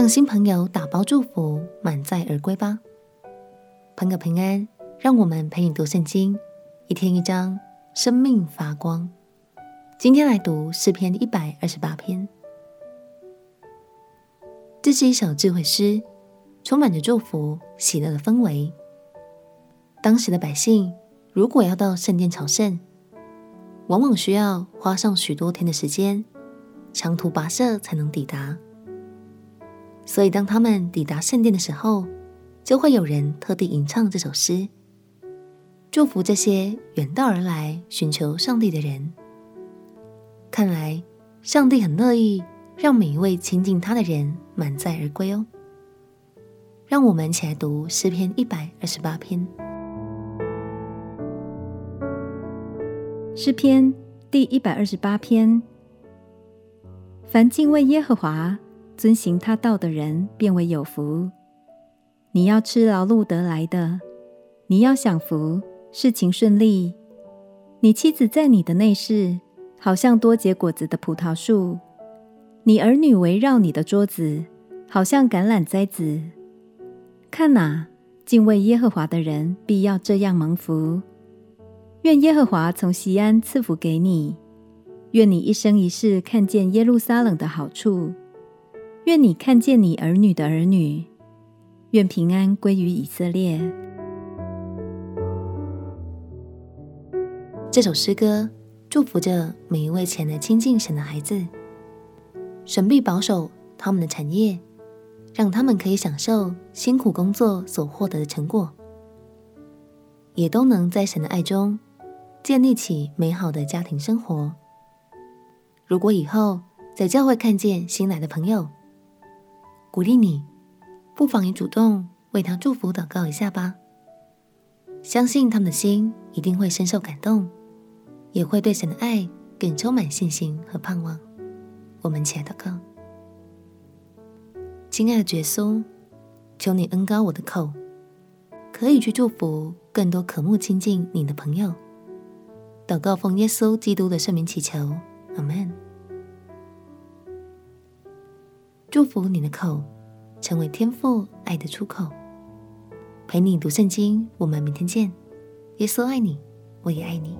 让新朋友打包祝福，满载而归吧。朋友平安，让我们陪你读圣经，一天一章，生命发光。今天来读诗篇一百二十八篇。这是一首智慧诗，充满着祝福、喜乐的氛围。当时的百姓如果要到圣殿朝圣，往往需要花上许多天的时间，长途跋涉才能抵达。所以，当他们抵达圣殿的时候，就会有人特地吟唱这首诗，祝福这些远道而来寻求上帝的人。看来，上帝很乐意让每一位亲近他的人满载而归哦。让我们一起来读诗篇一百二十八篇。诗篇第一百二十八篇：凡敬畏耶和华、遵行他道的人，便为有福。你要吃劳碌得来的，你要享福，事情顺利。你妻子在你的内室，好像多结果子的葡萄树；你儿女围绕你的桌子，好像橄榄栽子。看哪，敬畏耶和华的人必要这样蒙福。愿耶和华从西安赐福给你，愿你一生一世看见耶路撒冷的好处，愿你看见你儿女的儿女，愿平安归于以色列。这首诗歌祝福着每一位前来亲近神的孩子，神必保守他们的产业，让他们可以享受辛苦工作所获得的成果，也都能在神的爱中。建立起美好的家庭生活。如果以后在教会看见新来的朋友，鼓励你，不妨也主动为他祝福祷告一下吧。相信他们的心一定会深受感动，也会对神的爱更充满信心和盼望。我们起来祷告。亲爱的耶稣，求你恩高我的口，可以去祝福更多渴慕亲近你的朋友。祷告奉耶稣基督的圣名祈求，阿门。祝福你的口，成为天赋爱的出口。陪你读圣经，我们明天见。耶稣爱你，我也爱你。